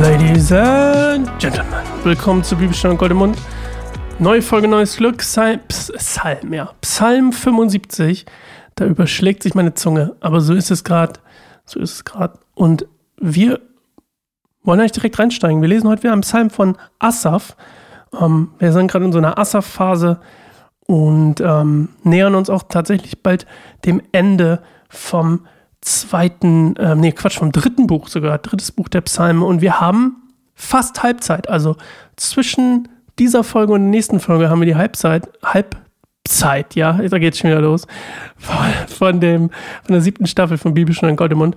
Ladies and Gentlemen, willkommen zu Bibelstunde Gold im Mund. Neue Folge, neues Glück, Psalm, Psalm, ja, Psalm 75. Da überschlägt sich meine Zunge, aber so ist es gerade, so ist es gerade. Und wir wollen eigentlich direkt reinsteigen. Wir lesen heute wieder einen Psalm von Asaf. Ähm, wir sind gerade in so einer Asaf-Phase und ähm, nähern uns auch tatsächlich bald dem Ende vom zweiten, äh, nee, Quatsch, vom dritten Buch sogar, drittes Buch der Psalme. Und wir haben fast Halbzeit. Also zwischen dieser Folge und der nächsten Folge haben wir die Halbzeit, Halbzeit, ja, da geht's schon wieder los, von, dem, von der siebten Staffel von Bibelschen in Goldemund.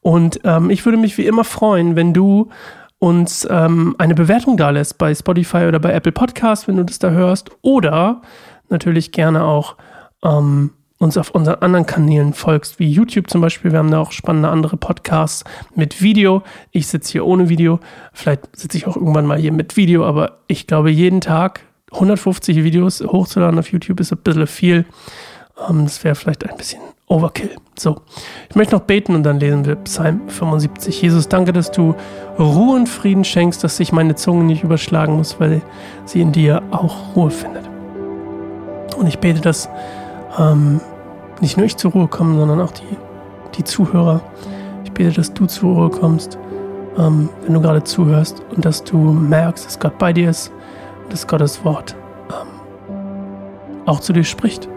Und ähm, ich würde mich wie immer freuen, wenn du uns ähm, eine Bewertung da lässt bei Spotify oder bei Apple Podcast, wenn du das da hörst. Oder natürlich gerne auch ähm, uns auf unseren anderen Kanälen folgst, wie YouTube zum Beispiel. Wir haben da auch spannende andere Podcasts mit Video. Ich sitze hier ohne Video. Vielleicht sitze ich auch irgendwann mal hier mit Video, aber ich glaube, jeden Tag 150 Videos hochzuladen auf YouTube ist ein bisschen viel. Ähm, das wäre vielleicht ein bisschen Overkill. So, ich möchte noch beten und dann lesen wir Psalm 75. Jesus, danke, dass du Ruhe und Frieden schenkst, dass sich meine Zunge nicht überschlagen muss, weil sie in dir auch Ruhe findet. Und ich bete, dass ähm, nicht nur ich zur Ruhe komme, sondern auch die, die Zuhörer. Ich bete, dass du zur Ruhe kommst, ähm, wenn du gerade zuhörst und dass du merkst, dass Gott bei dir ist und dass Gottes Wort ähm, auch zu dir spricht,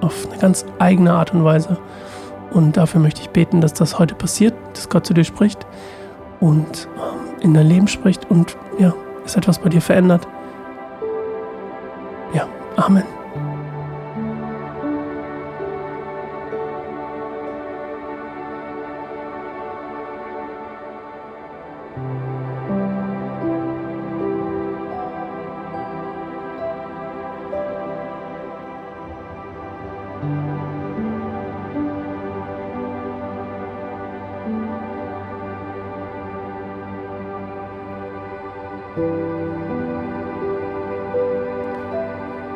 auf eine ganz eigene Art und Weise. Und dafür möchte ich beten, dass das heute passiert, dass Gott zu dir spricht und ähm, in dein Leben spricht und ja, es etwas bei dir verändert. Ja, Amen.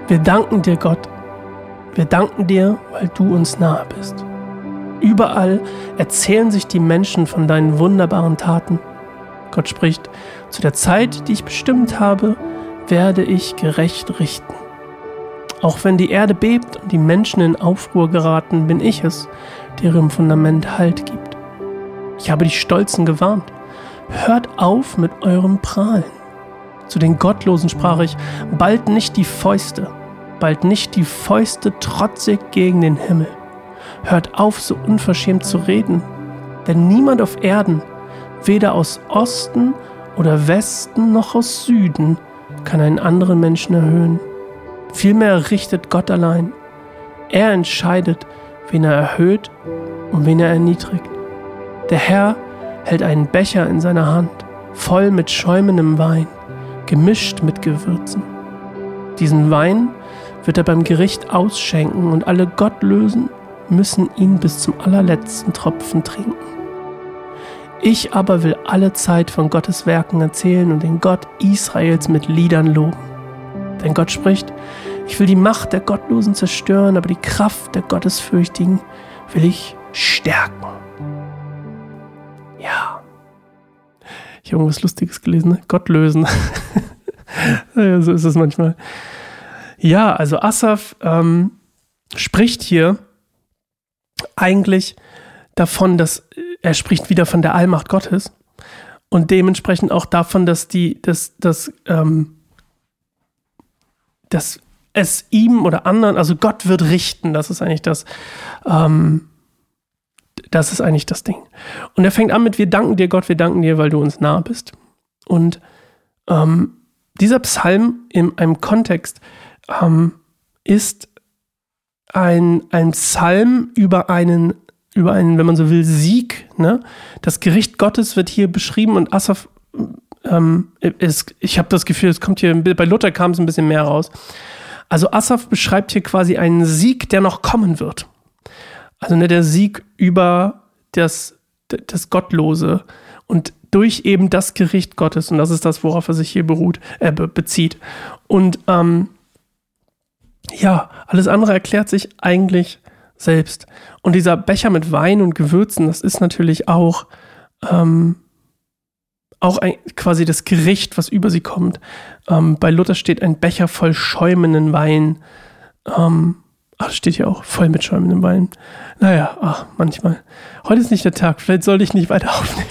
Wir danken dir, Gott. Wir danken dir, weil du uns nahe bist. Überall erzählen sich die Menschen von deinen wunderbaren Taten. Gott spricht, zu der Zeit, die ich bestimmt habe, werde ich gerecht richten. Auch wenn die Erde bebt und die Menschen in Aufruhr geraten, bin ich es, der ihrem Fundament Halt gibt. Ich habe die Stolzen gewarnt. Hört auf mit eurem Prahlen. Zu den Gottlosen sprach ich, bald nicht die Fäuste, bald nicht die Fäuste trotzig gegen den Himmel. Hört auf, so unverschämt zu reden, denn niemand auf Erden, weder aus Osten oder Westen noch aus Süden, kann einen anderen Menschen erhöhen. Vielmehr richtet Gott allein. Er entscheidet, wen er erhöht und wen er erniedrigt. Der Herr hält einen Becher in seiner Hand, voll mit schäumendem Wein, gemischt mit Gewürzen. Diesen Wein wird er beim Gericht ausschenken und alle Gottlösen müssen ihn bis zum allerletzten Tropfen trinken. Ich aber will alle Zeit von Gottes Werken erzählen und den Gott Israels mit Liedern loben. Denn Gott spricht, ich will die Macht der Gottlosen zerstören, aber die Kraft der Gottesfürchtigen will ich stärken. Ja. Ich habe irgendwas Lustiges gelesen, ne? Gott lösen. so ist es manchmal. Ja, also Asaf ähm, spricht hier eigentlich davon, dass er spricht wieder von der Allmacht Gottes und dementsprechend auch davon, dass die, dass, dass, ähm, dass es ihm oder anderen, also Gott wird richten, das ist eigentlich das, ähm, das ist eigentlich das Ding. Und er fängt an mit, wir danken dir, Gott, wir danken dir, weil du uns nah bist. Und ähm, dieser Psalm in einem Kontext ähm, ist ein, ein Psalm über einen, über einen, wenn man so will, Sieg. Ne? Das Gericht Gottes wird hier beschrieben und Asaf, ähm, ist, ich habe das Gefühl, es kommt hier, bei Luther kam es ein bisschen mehr raus. Also Asaf beschreibt hier quasi einen Sieg, der noch kommen wird. Also ne, der Sieg über das, das Gottlose und durch eben das Gericht Gottes. Und das ist das, worauf er sich hier beruht, äh, bezieht. Und ähm, ja, alles andere erklärt sich eigentlich selbst. Und dieser Becher mit Wein und Gewürzen, das ist natürlich auch ähm, auch ein, quasi das Gericht, was über sie kommt. Ähm, bei Luther steht ein Becher voll schäumenden Wein. Ähm, ach, steht hier auch voll mit schäumendem Wein. Naja, ach, manchmal. Heute ist nicht der Tag. Vielleicht sollte ich nicht weiter aufnehmen.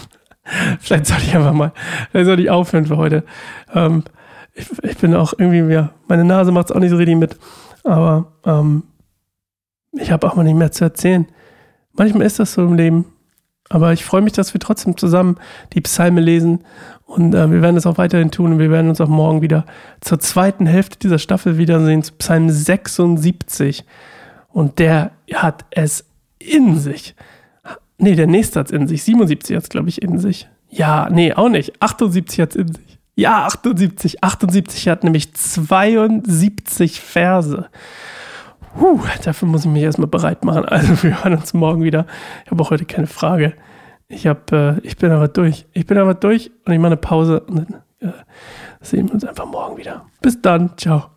vielleicht sollte ich einfach mal, vielleicht sollte ich aufhören für heute. Ähm, ich, ich, bin auch irgendwie, ja, meine Nase macht es auch nicht so richtig mit. Aber ähm, ich habe auch mal nicht mehr zu erzählen. Manchmal ist das so im Leben. Aber ich freue mich, dass wir trotzdem zusammen die Psalme lesen. Und äh, wir werden es auch weiterhin tun. Und wir werden uns auch morgen wieder zur zweiten Hälfte dieser Staffel wiedersehen, zu Psalm 76. Und der hat es in sich. Nee, der nächste hat es in sich. 77 hat es, glaube ich, in sich. Ja, nee, auch nicht. 78 hat es in sich. Ja, 78. 78 hat nämlich 72 Verse. Puh, dafür muss ich mich erstmal bereit machen. Also wir hören uns morgen wieder. Ich habe auch heute keine Frage. Ich, hab, äh, ich bin aber durch. Ich bin aber durch und ich mache eine Pause und dann äh, sehen wir uns einfach morgen wieder. Bis dann. Ciao.